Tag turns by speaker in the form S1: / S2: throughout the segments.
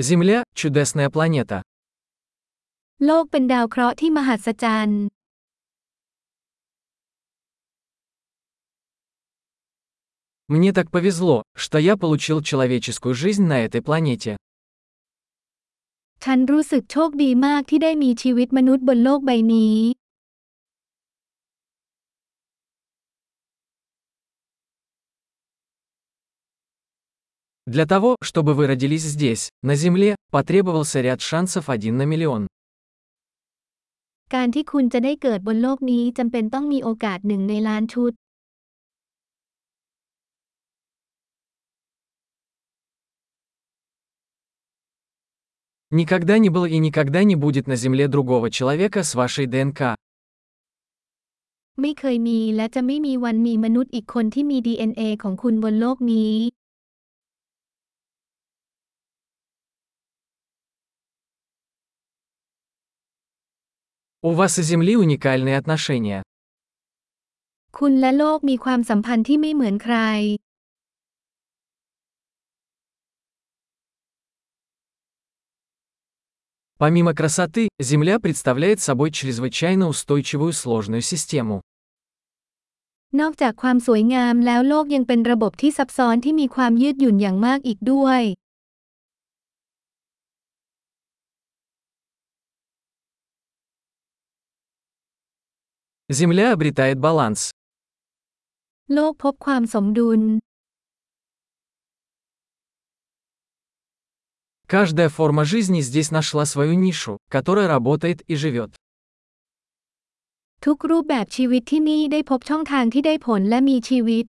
S1: Земля – чудесная планета.
S2: โลกเป็นดาวเคราะห์ที่มหัศจรรย์
S1: Мне так повезло, что я получил человеческую жизнь на этой планете.
S2: ฉันรู้สึกโชคดีมากที่ได้มีชีวิตมนุษย์บนโลกใบนี้
S1: Для того, чтобы вы родились здесь, на Земле, потребовался ряд шансов один на миллион.
S2: การที่คุณจะได้เกิดบนโลกนี้จำเป็นต้องมีโอกาสหนึ่งในล้านชุด
S1: Никогда не было и никогда не будет на Земле другого человека с вашей ДНК.
S2: ไม่เคยมีและจะไม่มีวันมีมนุษย์อีกคนที่มี DNA ของคุณบนโลกนี้
S1: У вас и Земли уникальные отношения.
S2: คุณและโลกมีความสัมพันธ์ที่ไม่เหมือนใคร
S1: Помимо красоты, Земля представляет собой чрезвычайно устойчивую сложную систему.
S2: นอกจากความสวยงามแล้วโลกยังเป็นระบบที่ซับซ้อนที่มีความยืดหยุ่นอย่างมากอีกด้วย
S1: Земля обретает баланс.
S2: โลกพบความสมดุล
S1: Каждая форма жизни здесь нашла свою нишу, которая работает и живет.
S2: ทุกรูปแบบชีวิตที่นี่ได้พบช่องทางที่ได้ผลและมีชีวิต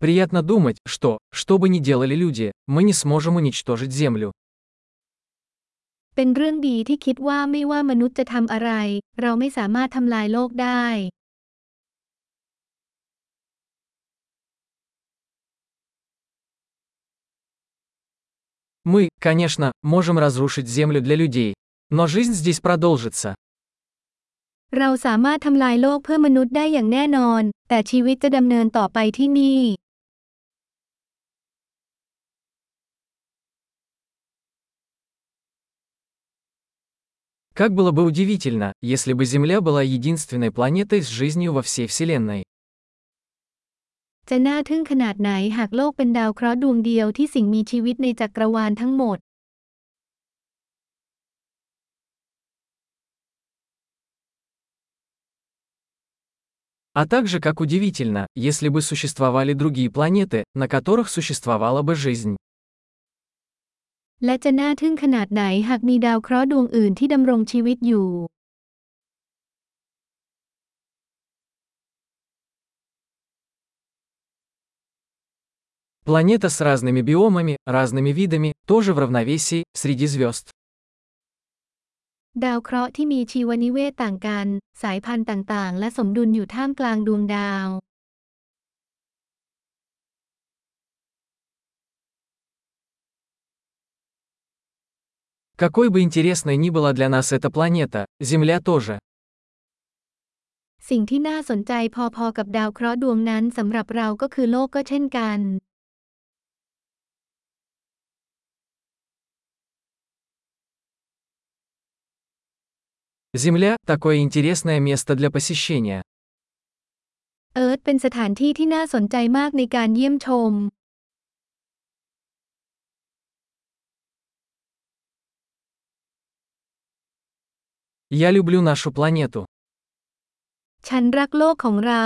S1: Приятно думать, что, что бы ни делали люди, мы не сможем уничтожить Землю.
S2: เป็นเรื่องดีที่คิดว่าไม่ว่ามนุษย์จะทำอะไร เราไม่สามารถทำลายโลกได้
S1: Мы, конечно, можем разрушить Землю для людей. Но жизнь здесь продолжится.
S2: เราสามารถทำลายโลกเพื่อมนุษย์ได้อย่างแน่นอน แต่ชีวิตจะดำเนินต่อไปที่นี่
S1: Как было бы удивительно, если бы Земля была единственной планетой с жизнью во всей Вселенной.
S2: จะน่าทึ่งขนาดไหนหากโลกเป็นดาวเคราะห์ดวงเดียวที่สิ่งมีชีวิตในจักรวาลทั้งหมด
S1: А также как удивительно, если бы существовали другие планеты, на которых существовала бы жизнь.
S2: และจะน่าทึ่งขนาดไหนหากมีดาวเคราะห์ดวงอื่นที่ดำรงชีวิตอยู่
S1: Планета с разными биомами, разными видами, тоже в равновесии, среди звезд.
S2: ดาวเคราะห์ที่มีชีวนิเวศต่างกัน สายพันธุ์ต่างๆ และสมดุลอยู่ท่ามกลางดวงดาว
S1: Какой бы интересной ни была для нас эта планета, Земля тоже.
S2: สิ่งที่น่าสนใจพอๆกับดาวเคราะห์ดวงนั้นสำหรับเราก็คือโลกก็เช่นกัน
S1: Земля – такое интересное место для посещения.
S2: เอิร์ธเป็นสถานที่ที่น่าสนใจมากในการเยี่ยมชม
S1: Я люблю нашу планету.
S2: ฉันรักโลกของเรา